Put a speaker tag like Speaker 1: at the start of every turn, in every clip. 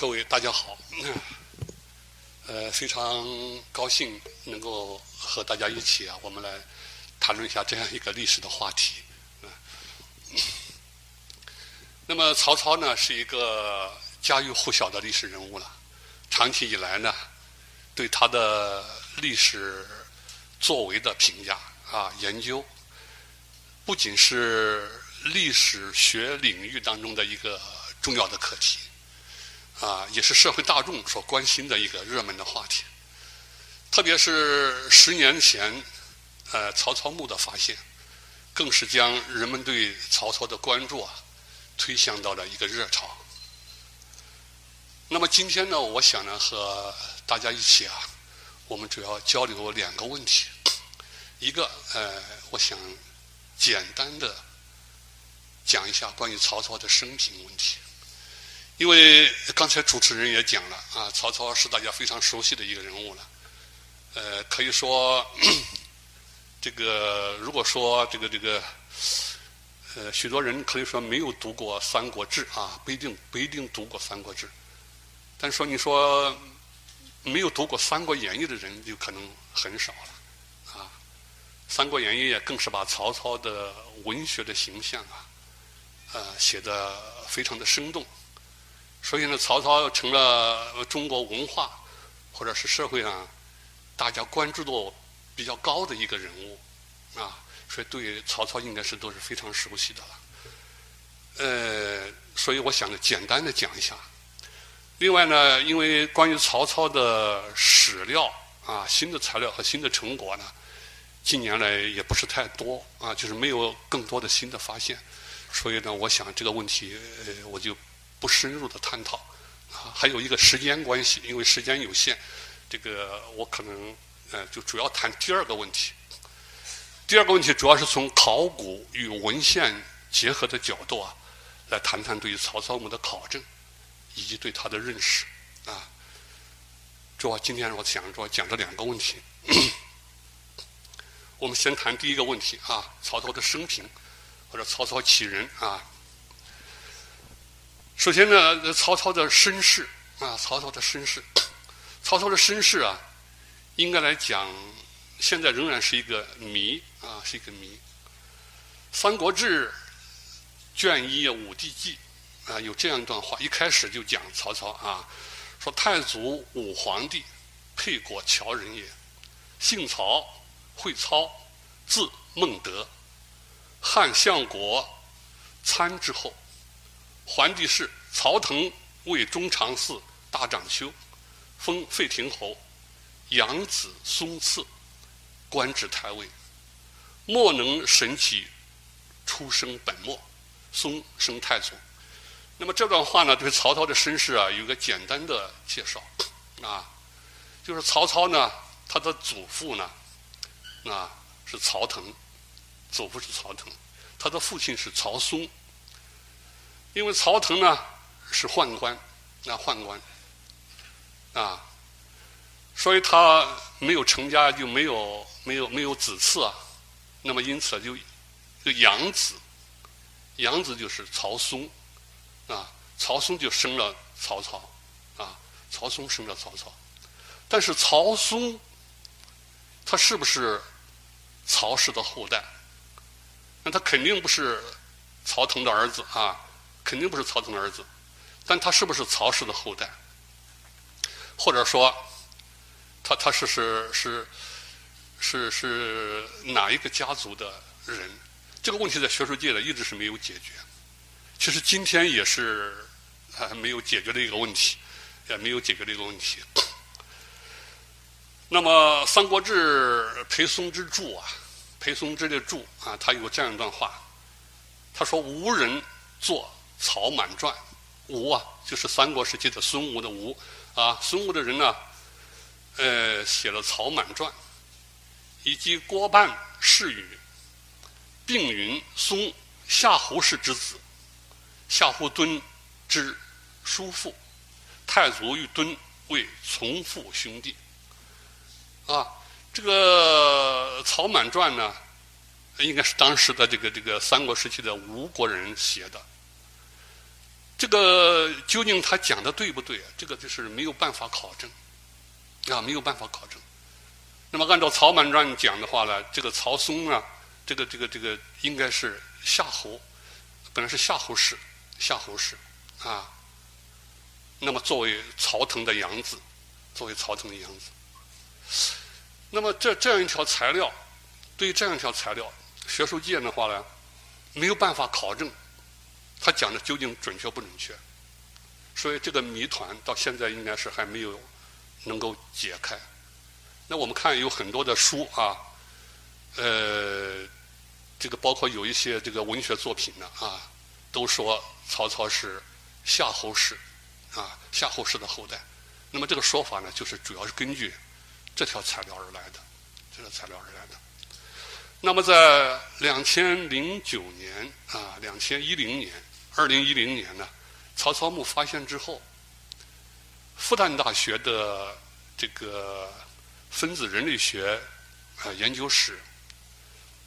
Speaker 1: 各位大家好，呃，非常高兴能够和大家一起啊，我们来谈论一下这样一个历史的话题。那么曹操呢，是一个家喻户晓的历史人物了。长期以来呢，对他的历史作为的评价啊，研究，不仅是历史学领域当中的一个重要的课题，啊，也是社会大众所关心的一个热门的话题。特别是十年前，呃，曹操墓的发现，更是将人们对曹操的关注啊，推向到了一个热潮。那么今天呢，我想呢，和大家一起啊，我们主要交流两个问题。一个，呃，我想简单的讲一下关于曹操的生平问题。因为刚才主持人也讲了啊，曹操是大家非常熟悉的一个人物了。呃，可以说，这个如果说这个这个，呃，许多人可以说没有读过《三国志》啊，不一定不一定读过《三国志》。但说，你说没有读过《三国演义》的人，就可能很少了，啊，《三国演义》更是把曹操的文学的形象啊，呃，写的非常的生动，所以呢，曹操成了中国文化或者是社会上大家关注度比较高的一个人物，啊，所以对曹操应该是都是非常熟悉的了，呃，所以我想呢，简单的讲一下。另外呢，因为关于曹操的史料啊，新的材料和新的成果呢，近年来也不是太多啊，就是没有更多的新的发现，所以呢，我想这个问题呃，我就不深入的探讨。还有一个时间关系，因为时间有限，这个我可能呃就主要谈第二个问题。第二个问题主要是从考古与文献结合的角度啊，来谈谈对于曹操墓的考证。以及对他的认识，啊，主要今天我想主要讲这两个问题。我们先谈第一个问题啊，曹操的生平或者曹操起人啊。首先呢，曹操的身世啊，曹操的身世，曹操的身世啊，应该来讲，现在仍然是一个谜啊，是一个谜。《三国志》卷一《武帝纪》。啊，有这样一段话，一开始就讲曹操啊，说太祖武皇帝，沛国谯人也，姓曹，会操，字孟德，汉相国参之后，桓帝是曹腾为中常侍大长修，封费亭侯，养子松次，官至太尉，莫能审起出生本末，松生太祖。那么这段话呢，对曹操的身世啊，有个简单的介绍，啊，就是曹操呢，他的祖父呢，啊是曹腾，祖父是曹腾，他的父亲是曹嵩，因为曹腾呢是宦官，那宦官，啊，所以他没有成家，就没有没有没有子嗣啊，那么因此就就养子，养子就是曹嵩。啊，曹嵩就生了曹操，啊，曹嵩生了曹操，但是曹嵩，他是不是曹氏的后代？那他肯定不是曹腾的儿子啊，肯定不是曹腾的儿子，但他是不是曹氏的后代？或者说，他他是是是是是哪一个家族的人？这个问题在学术界呢一直是没有解决。其实今天也是还没有解决的一个问题，也没有解决的一个问题。那么《三国志》裴松之注啊，裴松之的注啊，他有这样一段话，他说：“无人做《曹满传》，吴啊，就是三国时期的孙吴的吴啊，孙吴的人呢，呃，写了《曹满传》，以及郭半世语，并云松夏侯氏之子。”夏侯惇之叔父，太祖与惇为从父兄弟。啊，这个《曹满传》呢，应该是当时的这个这个三国时期的吴国人写的。这个究竟他讲的对不对啊？这个就是没有办法考证，啊，没有办法考证。那么按照曹满传讲的话呢，这个曹嵩啊，这个这个这个应该是夏侯，本来是夏侯氏，夏侯氏啊。那么作为曹腾的养子，作为曹腾的养子，那么这这样一条材料，对这样一条材料，学术界的话呢，没有办法考证。他讲的究竟准确不准确？所以这个谜团到现在应该是还没有能够解开。那我们看有很多的书啊，呃，这个包括有一些这个文学作品呢啊，都说曹操是夏侯氏啊，夏侯氏的后代。那么这个说法呢，就是主要是根据这条材料而来的，这个材料而来的。那么在两千零九年啊，两千一零年。二零一零年呢，曹操墓发现之后，复旦大学的这个分子人类学啊研究室，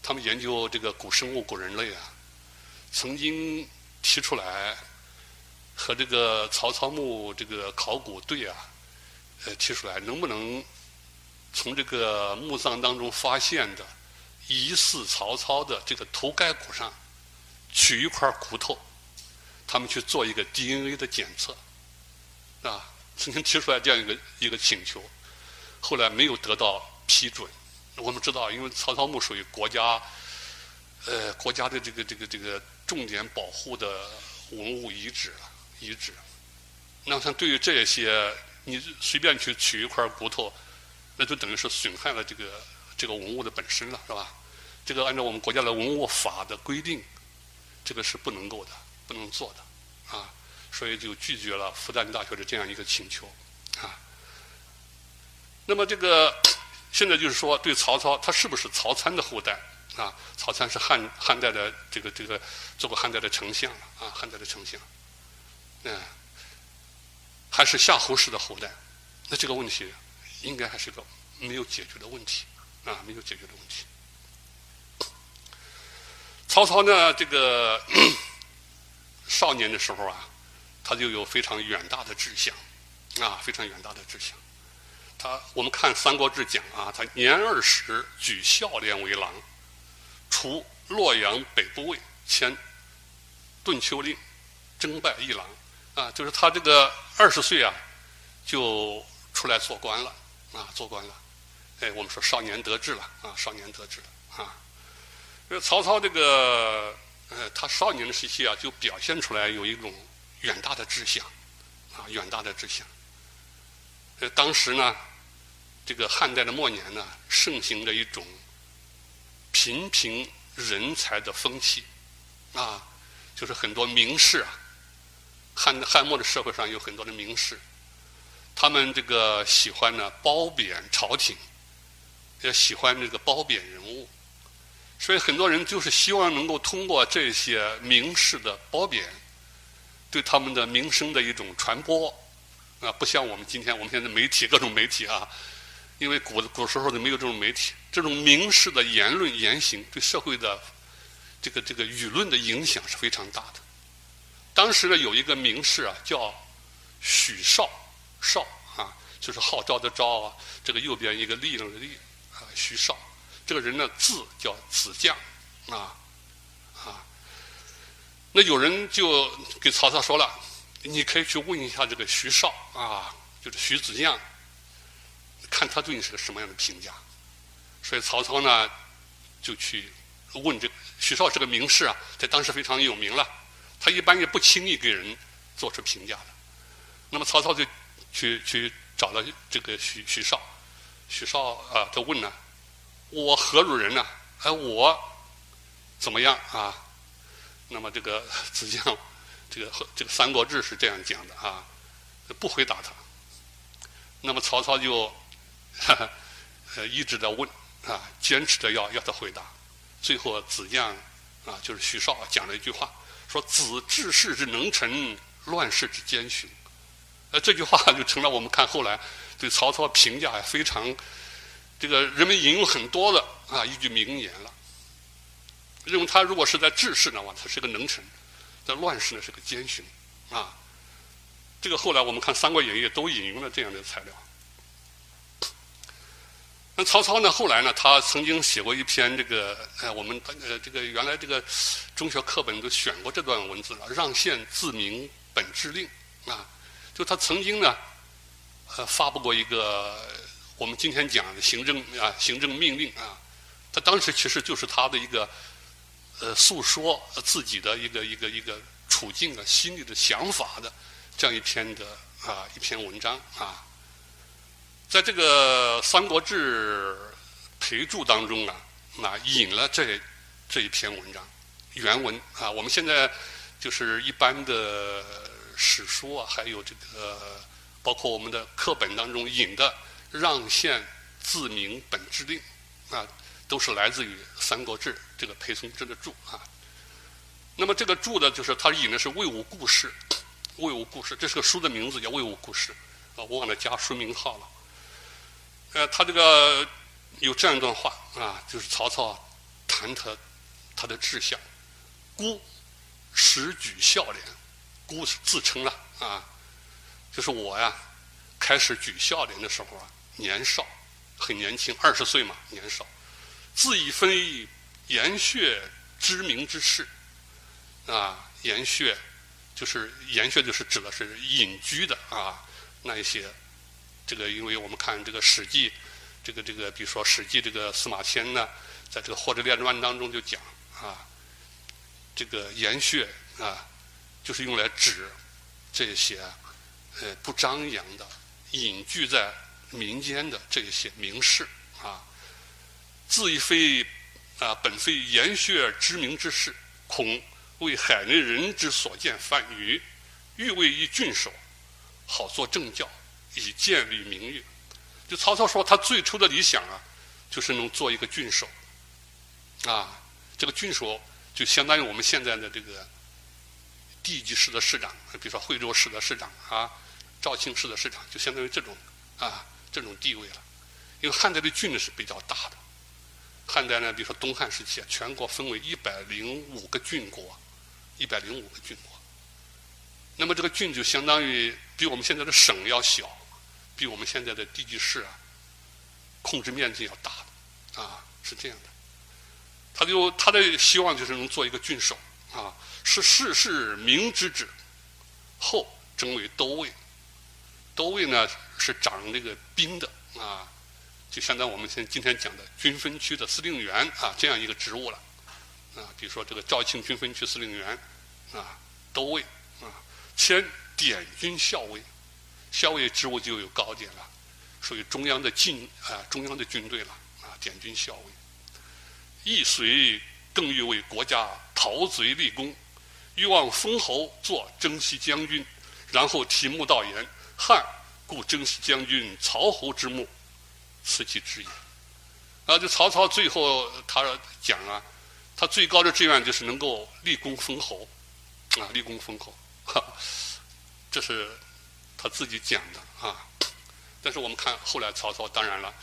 Speaker 1: 他们研究这个古生物、古人类啊，曾经提出来和这个曹操墓这个考古队啊，呃提出来能不能从这个墓葬当中发现的疑似曹操的这个头盖骨上取一块骨头。他们去做一个 DNA 的检测，啊，曾经提出来这样一个一个请求，后来没有得到批准。我们知道，因为曹操墓属于国家，呃，国家的这个这个这个重点保护的文物遗址遗址。那，像对于这些，你随便去取一块骨头，那就等于是损害了这个这个文物的本身了，是吧？这个按照我们国家的文物法的规定，这个是不能够的。不能做的，啊，所以就拒绝了复旦大学的这样一个请求，啊。那么这个现在就是说，对曹操，他是不是曹参的后代？啊，曹参是汉汉代的这个这个做过汉代的丞相啊，汉代的丞相，嗯，还是夏侯氏的后代？那这个问题应该还是个没有解决的问题，啊，没有解决的问题。曹操呢，这个。少年的时候啊，他就有非常远大的志向，啊，非常远大的志向。他我们看《三国志》讲啊，他年二十举孝廉为郎，除洛阳北部尉，迁顿丘令，征拜议郎。啊，就是他这个二十岁啊，就出来做官了，啊，做官了。哎，我们说少年得志了，啊，少年得志了，啊。这曹操这个。呃，他少年的时期啊，就表现出来有一种远大的志向，啊，远大的志向。呃，当时呢，这个汉代的末年呢，盛行着一种频评人才的风气，啊，就是很多名士啊，汉汉末的社会上有很多的名士，他们这个喜欢呢褒贬朝廷，也喜欢这个褒贬人物。所以很多人就是希望能够通过这些名士的褒贬，对他们的名声的一种传播，啊，不像我们今天我们现在媒体各种媒体啊，因为古古时候的没有这种媒体，这种名士的言论言行对社会的这个这个舆论的影响是非常大的。当时呢有一个名士啊叫许绍，绍啊就是号召的召啊，这个右边一个立的立啊许绍。这个人呢，字叫子将，啊，啊，那有人就给曹操说了，你可以去问一下这个徐绍，啊，就是徐子将，看他对你是个什么样的评价。所以曹操呢，就去问这个徐绍，这个名士啊，在当时非常有名了，他一般也不轻易给人做出评价的。那么曹操就去去找了这个徐徐绍，徐绍啊，他问呢。我何如人呢？哎，我怎么样啊？那么这个子将，这个这个《三国志》是这样讲的啊，不回答他。那么曹操就呃 一直在问啊，坚持着要要他回答。最后子将啊，就是徐绍讲了一句话，说：“子治世之能臣，乱世之奸雄。”呃，这句话就成了我们看后来对曹操评价非常。这个人们引用很多的啊一句名言了，认为他如果是在治世的话，他是个能臣；在乱世呢是个奸雄，啊。这个后来我们看《三国演义》都引用了这样的材料。那曹操呢？后来呢？他曾经写过一篇这个，呃，我们呃，这个原来这个中学课本都选过这段文字了，“让县自明本制令”，啊，就他曾经呢，呃，发布过一个我们今天讲的行政啊，行政命令啊，他当时其实就是他的一个，呃，诉说自己的一个一个一个处境啊，心里的想法的这样一篇的啊一篇文章啊。在这个《三国志》陪注当中啊，啊引了这这一篇文章原文啊。我们现在就是一般的史书啊，还有这个包括我们的课本当中引的“让县自明本制令”啊，都是来自于《三国志》这个裴松之的注啊。那么这个注呢，就是他引的是《魏武故事》，《魏武故事》这是个书的名字，叫《魏武故事》啊，我忘了加书名号了。呃，他这个有这样一段话啊，就是曹操谈他他的志向，孤时举孝廉，孤自称了啊，就是我呀，开始举孝廉的时候啊，年少，很年轻，二十岁嘛，年少，自以非言血知名之士，啊，言血就是言血，就是指的是隐居的啊，那一些。这个，因为我们看这个《史记》，这个这个，比如说《史记》这个司马迁呢，在这个《货殖列传》当中就讲啊，这个言血啊，就是用来指这些呃不张扬的、隐居在民间的这些名士啊，自以非啊本非言血知名之士，恐为海内人之所见反愚，欲为一郡守，好做政教。以建立名誉，就曹操说他最初的理想啊，就是能做一个郡守，啊，这个郡守就相当于我们现在的这个地级市的市长，比如说惠州市的市长啊，肇庆市的市长，就相当于这种啊这种地位了。因为汉代的郡呢是比较大的，汉代呢，比如说东汉时期啊，全国分为一百零五个郡国，一百零五个郡国，那么这个郡就相当于比我们现在的省要小。比我们现在的地级市啊，控制面积要大的，啊，是这样的。他就他的希望就是能做一个郡守，啊，是世事明之治，后征为都尉。都尉呢是掌这个兵的，啊，就相当于我们现今天讲的军分区的司令员啊这样一个职务了，啊，比如说这个肇庆军分区司令员，啊，都尉，啊，迁点军校尉。校尉职务就有高点了，属于中央的军啊，中央的军队了啊，点军校尉。亦遂更欲为国家陶贼立功，欲望封侯做征西将军，然后提目道言：“汉故征西将军曹侯之墓，此其志也。”啊，就曹操最后他讲啊，他最高的志愿就是能够立功封侯，啊，立功封侯，哈，这是。他自己讲的啊，但是我们看后来曹操，当然了，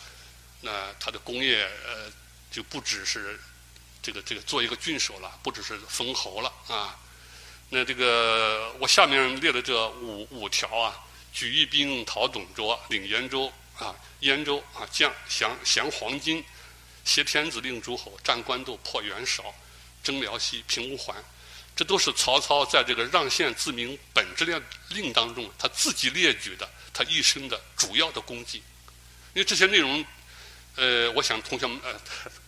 Speaker 1: 那他的功业呃就不只是这个这个做一个郡守了，不只是封侯了啊。那这个我下面列的这五五条啊，举义兵讨董卓，领延州啊，燕州啊，降降降黄巾，挟天子令诸侯，战官渡，破袁绍，征辽西，平乌桓。这都是曹操在这个让县自明本质令令当中，他自己列举的他一生的主要的功绩。因为这些内容，呃，我想同学们，呃，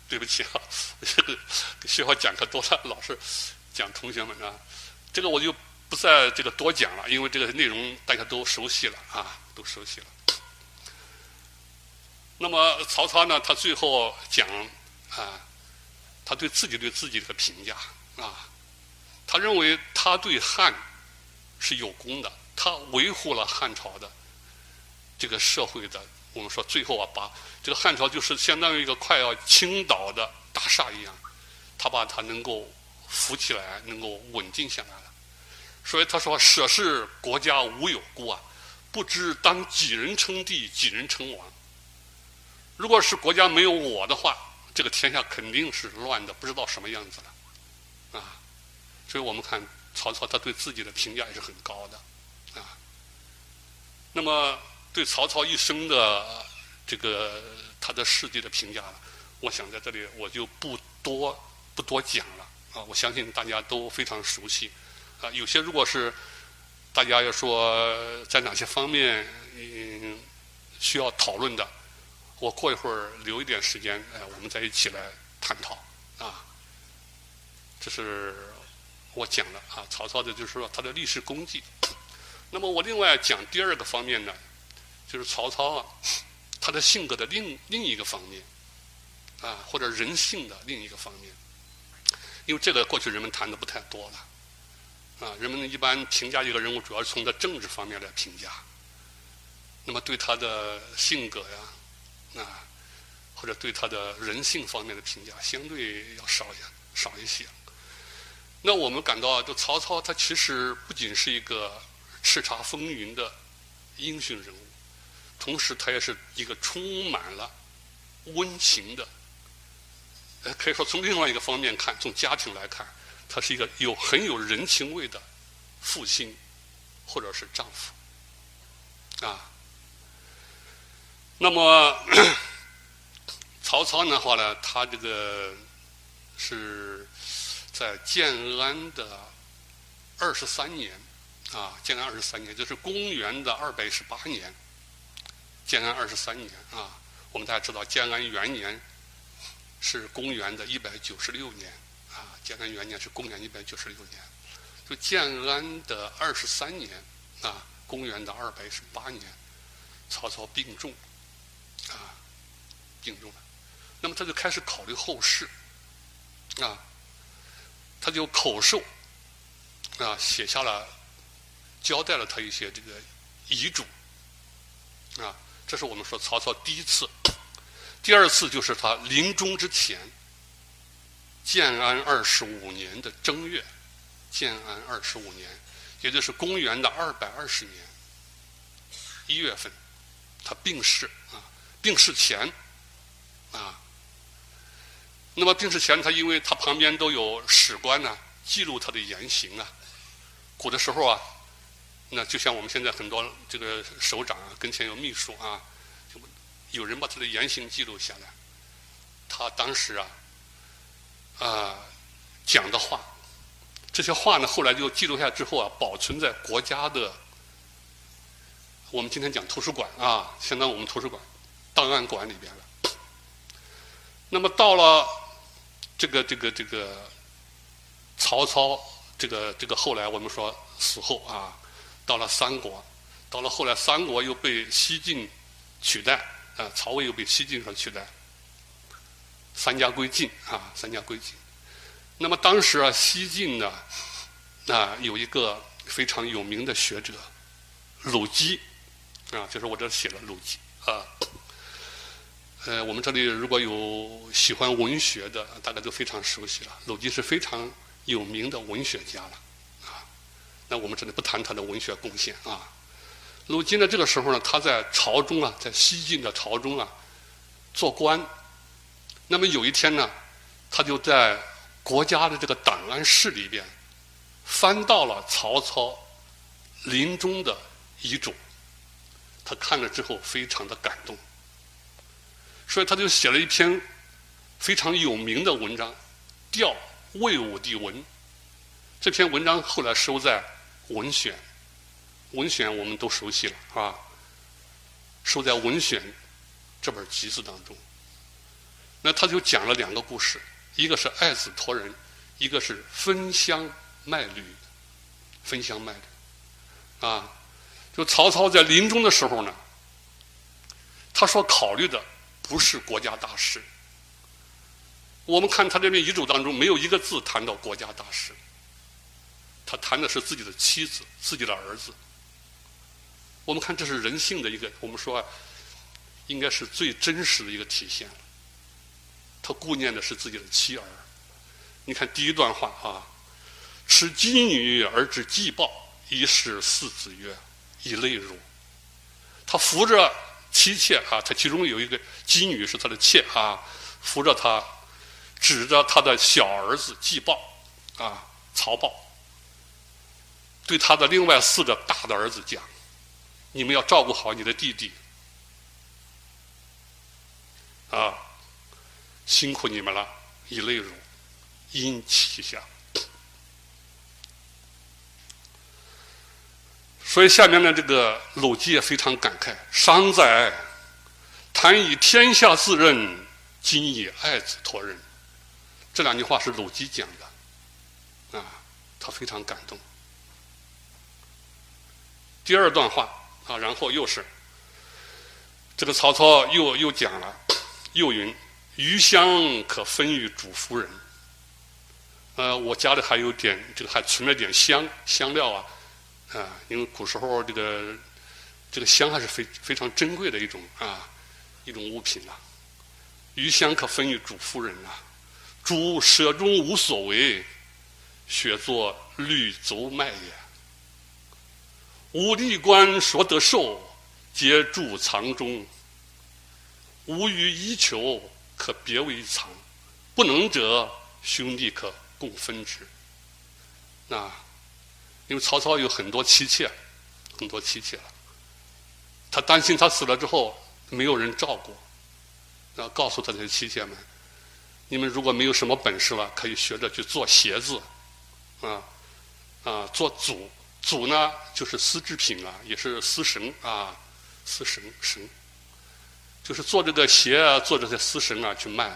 Speaker 1: 对不起啊，这个学校讲课多了，老是讲同学们啊，这个我就不再这个多讲了，因为这个内容大家都熟悉了啊，都熟悉了。那么曹操呢，他最后讲啊，他对自己对自己的评价啊。他认为他对汉是有功的，他维护了汉朝的这个社会的。我们说最后啊，把这个汉朝就是相当于一个快要倾倒的大厦一样，他把它能够扶起来，能够稳定下来了。所以他说：“舍是国家无有孤啊，不知当几人称帝，几人称王。如果是国家没有我的话，这个天下肯定是乱的，不知道什么样子了。”啊。所以我们看曹操他对自己的评价也是很高的，啊。那么对曹操一生的这个他的事迹的评价，我想在这里我就不多不多讲了啊。我相信大家都非常熟悉啊。有些如果是大家要说在哪些方面嗯需要讨论的，我过一会儿留一点时间，哎，我们再一起来探讨啊。这是我讲的啊，曹操的就是说他的历史功绩。那么我另外讲第二个方面呢，就是曹操啊，他的性格的另另一个方面，啊，或者人性的另一个方面。因为这个过去人们谈的不太多了，啊，人们一般评价一个人物主要是从他政治方面来评价，那么对他的性格呀，啊，或者对他的人性方面的评价相对要少一少一些。那我们感到，啊，就曹操他其实不仅是一个。叱咤风云的英雄人物，同时他也是一个充满了温情的，呃，可以说从另外一个方面看，从家庭来看，他是一个有很有人情味的父亲或者是丈夫，啊。那么 曹操的话呢，他这个是在建安的二十三年。啊，建安二十三年，就是公元的二百一十八年。建安二十三年啊，我们大家知道，建安元年是公元的一百九十六年，建安元年是公元一百九十六年。就建安的二十三年啊，公元的二百一十八年，曹操病重啊，病重了。那么他就开始考虑后事啊，他就口授啊，写下了。交代了他一些这个遗嘱，啊，这是我们说曹操第一次。第二次就是他临终之前，建安二十五年的正月，建安二十五年，也就是公元的二百二十年一月份，他病逝啊，病逝前啊，那么病逝前，他因为他旁边都有史官呢，记录他的言行啊，古的时候啊。那就像我们现在很多这个首长啊，跟前有秘书啊，有人把他的言行记录下来。他当时啊，啊讲的话，这些话呢，后来就记录下之后啊，保存在国家的，我们今天讲图书馆啊，相当于我们图书馆档案馆里边了。那么到了这个这个这个曹操，这个这个后来我们说死后啊。到了三国，到了后来，三国又被西晋取代，啊，曹魏又被西晋所取代，三家归晋啊，三家归晋。那么当时啊，西晋呢，啊，有一个非常有名的学者鲁基，啊，就是我这写了鲁基啊。呃，我们这里如果有喜欢文学的，大家都非常熟悉了。鲁基是非常有名的文学家了啊。那我们这里不谈他的文学贡献啊。鲁基呢，这个时候呢，他在朝中啊，在西晋的朝中啊，做官。那么有一天呢，他就在国家的这个档案室里边，翻到了曹操临终的遗嘱。他看了之后，非常的感动，所以他就写了一篇非常有名的文章《吊魏武帝文》。这篇文章后来收在。文选，文选我们都熟悉了啊，收在文选这本集子当中。那他就讲了两个故事，一个是爱子托人，一个是分香卖履。分香卖履，啊，就曹操在临终的时候呢，他说考虑的不是国家大事。我们看他这篇遗嘱当中，没有一个字谈到国家大事。他谈的是自己的妻子、自己的儿子。我们看，这是人性的一个，我们说，应该是最真实的一个体现。他顾念的是自己的妻儿。你看第一段话啊，“持姬女而之祭报，以使四子曰：以泪如。”他扶着妻妾啊，他其中有一个姬女是他的妾啊，扶着他，指着他的小儿子季报啊，曹豹。对他的另外四个大的儿子讲：“你们要照顾好你的弟弟，啊，辛苦你们了，以泪乳，因其下。”所以下面呢，这个鲁姬也非常感慨：“商哉，谈以天下自任，今以爱子托人。”这两句话是鲁姬讲的，啊，他非常感动。第二段话啊，然后又是这个曹操又又讲了，又云：“余香可分与主夫人。”呃，我家里还有点这个，还存了点香香料啊，啊，因为古时候这个这个香还是非非常珍贵的一种啊一种物品呐。余香可分与主夫人呐，主舍中无所为，雪作绿足麦也。吾立官所得寿，皆贮藏中。吾与衣裘，可别为藏；不能者，兄弟可共分之。那，因为曹操有很多妻妾，很多妻妾了，他担心他死了之后没有人照顾，然后告诉他的妻妾们：你们如果没有什么本事了，可以学着去做鞋子，啊，啊，做组。组呢，就是丝织品啊，也是丝绳啊，丝绳绳，就是做这个鞋啊，做这些丝绳啊去卖，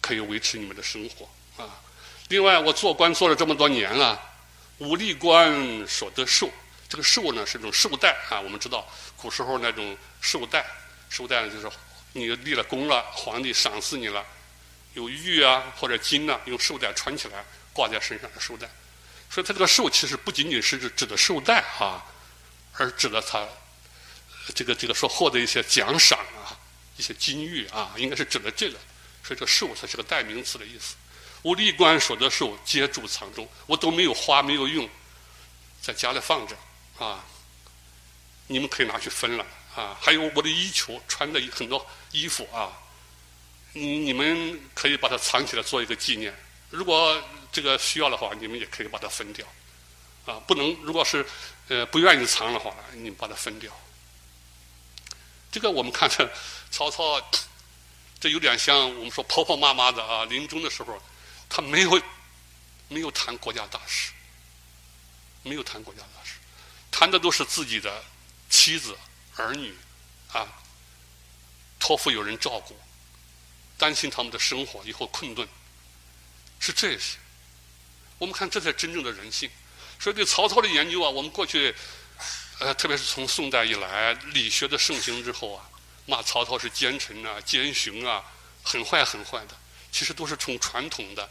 Speaker 1: 可以维持你们的生活啊。另外，我做官做了这么多年了，武力官所得寿，这个寿呢是一种寿带啊。我们知道古时候那种寿带，寿带呢就是你立了功了，皇帝赏赐你了，有玉啊或者金呐，用寿带穿起来挂在身上的寿带。所以，他这个寿其实不仅仅是指的寿带啊，而指的他这个这个说获得一些奖赏，一些金玉啊，应该是指的这个。所以，这寿它是个代名词的意思。我立官所得寿，皆贮藏中，我都没有花，没有用，在家里放着啊。你们可以拿去分了啊。还有我的衣裘，穿的很多衣服啊，你你们可以把它藏起来做一个纪念。如果这个需要的话，你们也可以把它分掉，啊，不能如果是呃不愿意藏的话，你们把它分掉。这个我们看这曹操，这有点像我们说婆婆妈妈的啊，临终的时候，他没有没有谈国家大事，没有谈国家大事，谈的都是自己的妻子儿女啊，托付有人照顾，担心他们的生活以后困顿，是这些。我们看，这才真正的人性。所以，对曹操的研究啊，我们过去，呃，特别是从宋代以来，理学的盛行之后啊，骂曹操是奸臣啊、奸雄啊，很坏很坏的。其实都是从传统的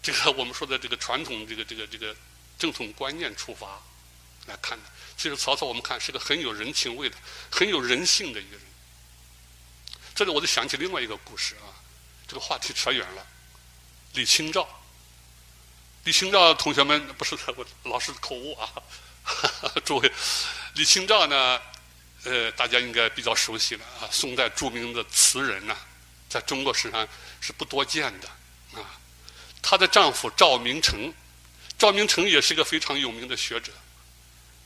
Speaker 1: 这个我们说的这个传统这个这个这个正统观念出发来看的。其实曹操我们看是个很有人情味的、很有人性的一个人。这里我就想起另外一个故事啊，这个话题扯远了，李清照。李清照同学们不是我老师口误啊，诸位，李清照呢，呃，大家应该比较熟悉了啊，宋代著名的词人呐，在中国史上是不多见的啊。她的丈夫赵明诚，赵明诚也是一个非常有名的学者，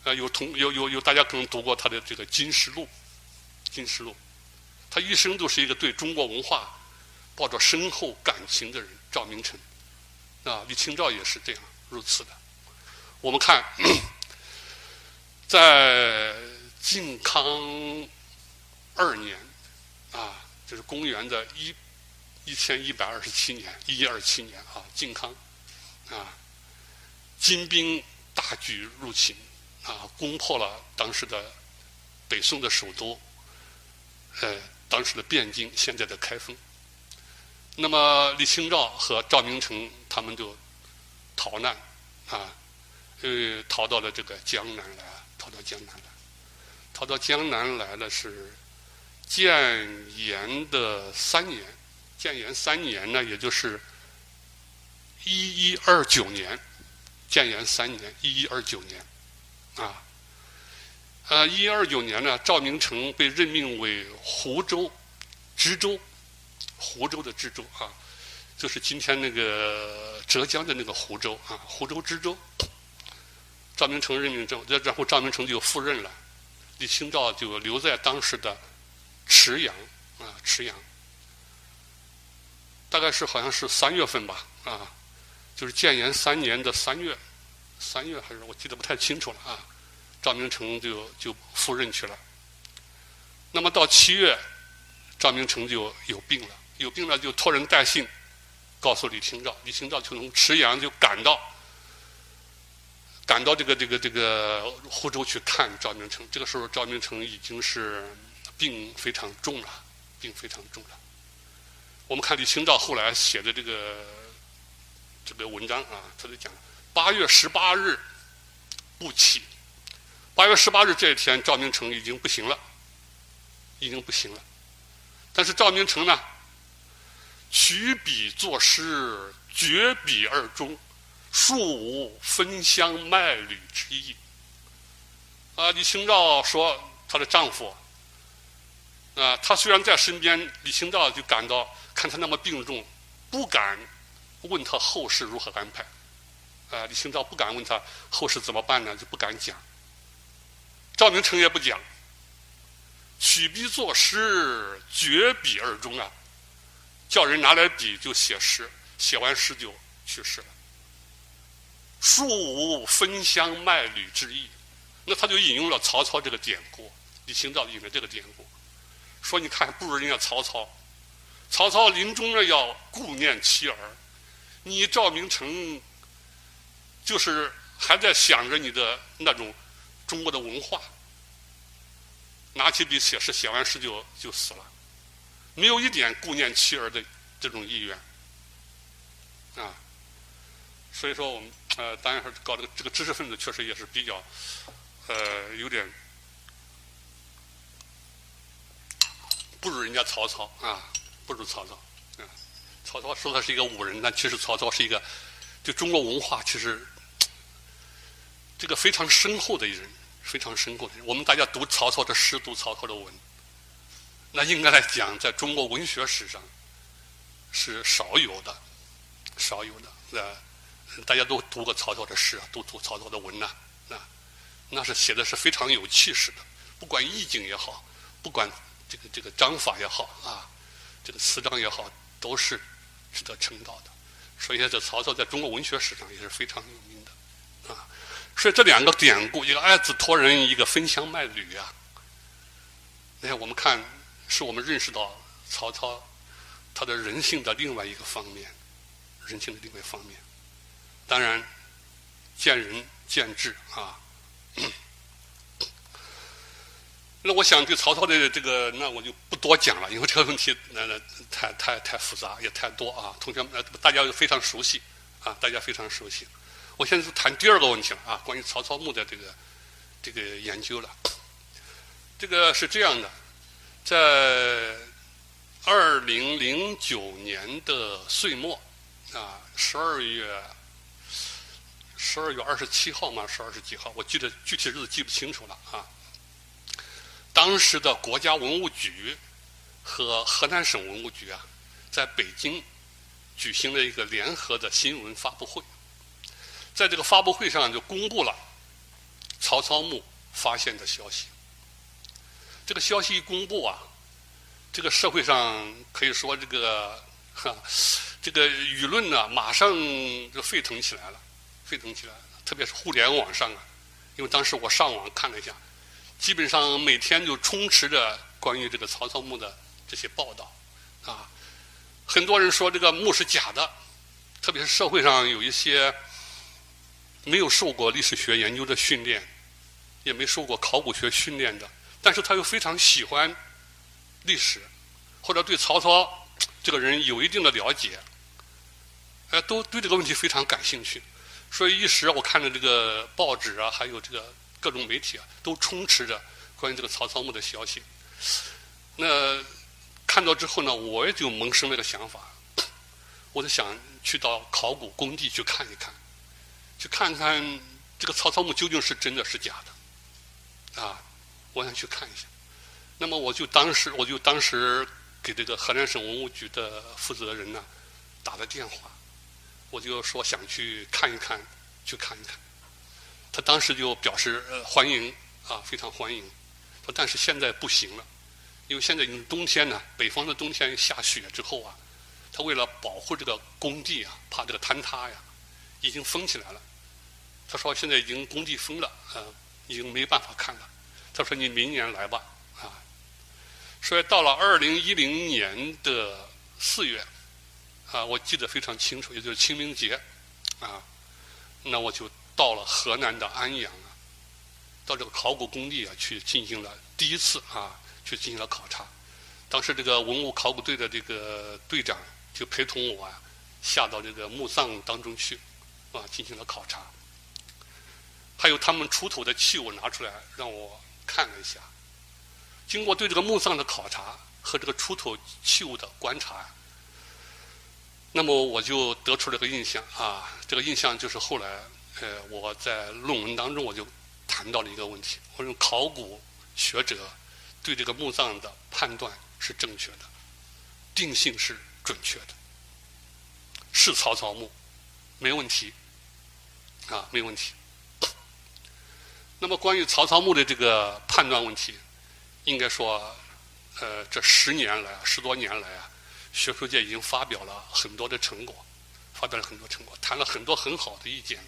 Speaker 1: 啊，有同有有有大家可能读过他的这个《金石录》，《金石录》，他一生都是一个对中国文化抱着深厚感情的人，赵明诚。啊，李清照也是这样如此的。我们看，在靖康二年，啊，就是公元的一一千一百二十七年，一一二七年啊，靖康，啊，金兵大举入侵，啊，攻破了当时的北宋的首都，呃，当时的汴京，现在的开封。那么李清照和赵明诚他们就逃难啊，呃，逃到了这个江南来，逃到江南来，逃到江南来了是建炎的三年，建炎三年呢，也就是一一二九年，建炎三年一一二九年，啊，呃，一一二九年呢，赵明诚被任命为湖州知州。湖州的知州啊，就是今天那个浙江的那个湖州啊，湖州知州。赵明诚任命之后，然后赵明诚就赴任了，李清照就留在当时的池阳啊，池阳，大概是好像是三月份吧啊，就是建炎三年的三月，三月还是我记得不太清楚了啊，赵明诚就就赴任去了。那么到七月，赵明诚就有病了，有病了就托人带信告诉李清照，李清照就从池阳就赶到。赶到这个这个这个湖州去看赵明诚，这个时候赵明诚已经是病非常重了，病非常重了。我们看李清照后来写的这个这个文章啊，他就讲八月十八日不起，八月十八日这一天赵明诚已经不行了，已经不行了。但是赵明诚呢，取笔作诗，绝笔而终。树无分香卖履之意。啊，李清照说她的丈夫，啊，他虽然在身边，李清照就感到看他那么病重，不敢问他后事如何安排。啊，李清照不敢问他后事怎么办呢？就不敢讲。赵明诚也不讲，取笔作诗，绝笔而终啊，叫人拿来笔就写诗，写完诗就去世了。树无分香卖履之意，那他就引用了曹操这个典故。李清照引的这个典故，说你看不如人家曹操。曹操临终呢要顾念妻儿，你赵明诚就是还在想着你的那种中国的文化，拿起笔写诗，写完诗就就死了，没有一点顾念妻儿的这种意愿啊。所以说我们。呃，当然是搞这个这个知识分子，确实也是比较，呃，有点不如人家曹操啊，不如曹操啊。曹操说他是一个武人，但其实曹操是一个对中国文化其实这个非常深厚的一人，非常深厚的人。我们大家读曹操的诗，读曹操的文，那应该来讲，在中国文学史上是少有的，少有的呃。大家都读过曹操的诗啊，都读曹操的文呐，啊，那是写的是非常有气势的，不管意境也好，不管这个这个章法也好啊，这个词章也好，都是值得称道的。所以这曹操在中国文学史上也是非常有名的，啊，所以这两个典故，一个爱子托人，一个分香卖履啊。哎，我们看，是我们认识到曹操他的人性的另外一个方面，人性的另外一方面。当然，见仁见智啊。那我想对曹操的这个，那我就不多讲了，因为这个问题那那太太太复杂，也太多啊。同学们，大家非常熟悉啊，大家非常熟悉。我现在是谈第二个问题了啊，关于曹操墓的这个这个研究了。这个是这样的，在二零零九年的岁末啊，十二月。十二月二十七号嘛，是二十几号？我记得具体日子记不清楚了啊。当时的国家文物局和河南省文物局啊，在北京举行了一个联合的新闻发布会，在这个发布会上就公布了曹操墓发现的消息。这个消息一公布啊，这个社会上可以说这个哈，这个舆论呢，马上就沸腾起来了。沸腾起来，特别是互联网上啊，因为当时我上网看了一下，基本上每天就充斥着关于这个曹操墓的这些报道，啊，很多人说这个墓是假的，特别是社会上有一些没有受过历史学研究的训练，也没受过考古学训练的，但是他又非常喜欢历史，或者对曹操这个人有一定的了解，哎，都对这个问题非常感兴趣。所以一时我看着这个报纸啊，还有这个各种媒体啊，都充斥着关于这个曹操墓的消息。那看到之后呢，我也就萌生了一个想法，我就想去到考古工地去看一看，去看看这个曹操墓究竟是真的是假的，啊，我想去看一下。那么我就当时我就当时给这个河南省文物局的负责人呢打了电话。我就说想去看一看，去看一看。他当时就表示欢迎啊，非常欢迎。说但是现在不行了，因为现在已经冬天呢，北方的冬天下雪之后啊，他为了保护这个工地啊，怕这个坍塌呀，已经封起来了。他说现在已经工地封了，啊，已经没办法看了。他说你明年来吧，啊。所以到了二零一零年的四月，啊，我记得非常清楚，也就是清明节，啊，那我就到了河南的安阳啊，到这个考古工地啊去进行了第一次啊，去进行了考察。当时这个文物考古队的这个队长就陪同我啊，下到这个墓葬当中去，啊，进行了考察。还有他们出土的器物拿出来让我看了一下。经过对这个墓葬的考察和这个出土器物的观察，那么我就得出了个印象啊，这个印象就是后来呃我在论文当中我就谈到了一个问题，我说考古学者对这个墓葬的判断是正确的，定性是准确的，是曹操墓，没问题，啊没问题。那么关于曹操墓的这个判断问题。应该说，呃，这十年来，十多年来啊，学术界已经发表了很多的成果，发表了很多成果，谈了很多很好的意见。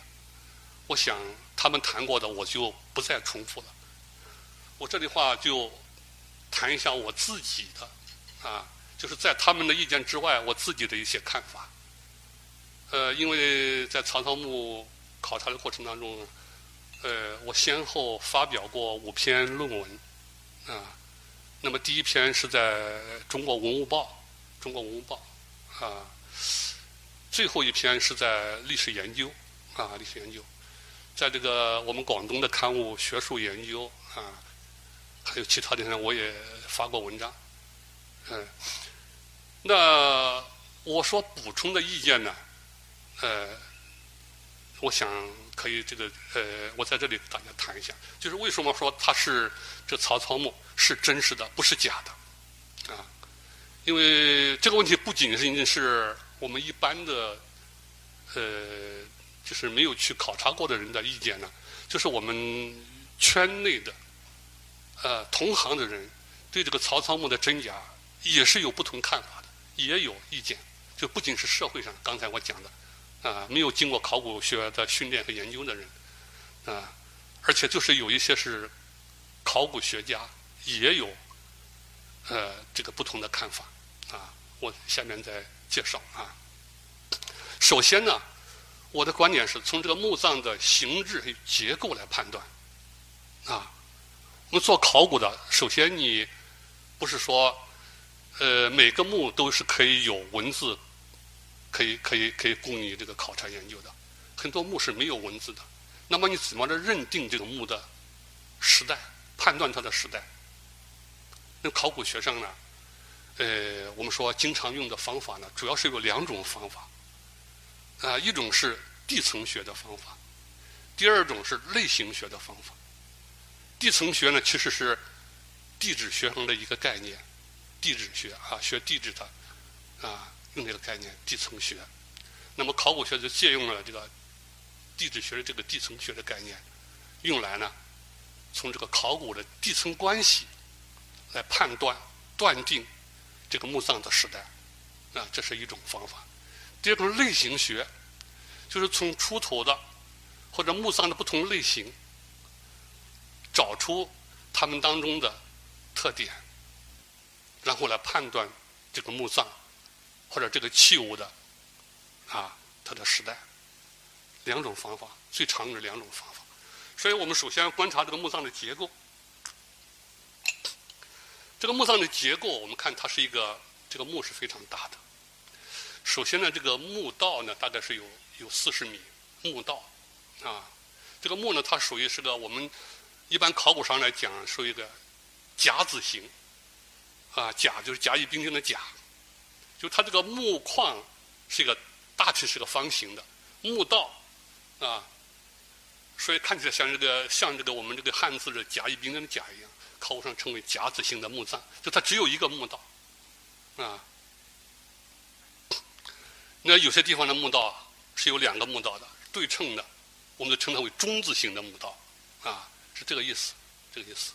Speaker 1: 我想他们谈过的，我就不再重复了。我这里话就谈一下我自己的，啊，就是在他们的意见之外，我自己的一些看法。呃，因为在曹操墓考察的过程当中，呃，我先后发表过五篇论文。啊，那么第一篇是在中国文物报，中国文物报，啊，最后一篇是在历史研究，啊，历史研究，在这个我们广东的刊物《学术研究》啊，还有其他地方我也发过文章，嗯，那我所补充的意见呢，呃，我想。可以，这个呃，我在这里大家谈一下，就是为什么说它是这曹操墓是真实的，不是假的，因为这个问题不仅仅是我们一般的，呃，就是没有去考察过的人的意见呢，就是我们圈内的，呃，同行的人对这个曹操墓的真假也是有不同看法的，也有意见，就不仅是社会上刚才我讲的。啊，没有经过考古学的训练和研究的人，啊，而且就是有一些是考古学家，也有呃这个不同的看法，啊，我下面再介绍啊。首先呢，我的观点是从这个墓葬的形制和结构来判断，啊，我们做考古的，首先你不是说呃每个墓都是可以有文字。可以可以可以供你这个考察研究的，很多墓是没有文字的。那么你怎么着认定这个墓的时代，判断它的时代？那考古学上呢，呃，我们说经常用的方法呢，主要是有两种方法。啊，一种是地层学的方法，第二种是类型学的方法。地层学呢，其实是地质学上的一个概念，地质学啊，学地质的啊。用这个概念，地层学。那么考古学就借用了这个地质学的这个地层学的概念，用来呢，从这个考古的地层关系来判断、断定这个墓葬的时代。啊，这是一种方法。第二种类型学，就是从出土的或者墓葬的不同类型，找出它们当中的特点，然后来判断这个墓葬。或者这个器物的啊，它的时代，两种方法，最常用的两种方法。所以我们首先要观察这个墓葬的结构。这个墓葬的结构，我们看它是一个这个墓是非常大的。首先呢，这个墓道呢，大概是有有四十米墓道啊。这个墓呢，它属于是个我们一般考古上来讲，属于一个甲字形啊，甲就是甲乙丙丁的甲。就它这个墓框是一个大体是个方形的墓道啊，所以看起来像这个像这个我们这个汉字的甲乙丙丁的甲一样，考古上称为甲子形的墓葬。就它只有一个墓道啊。那有些地方的墓道啊是有两个墓道的对称的，我们就称它为中字形的墓道，啊，是这个意思，这个意思。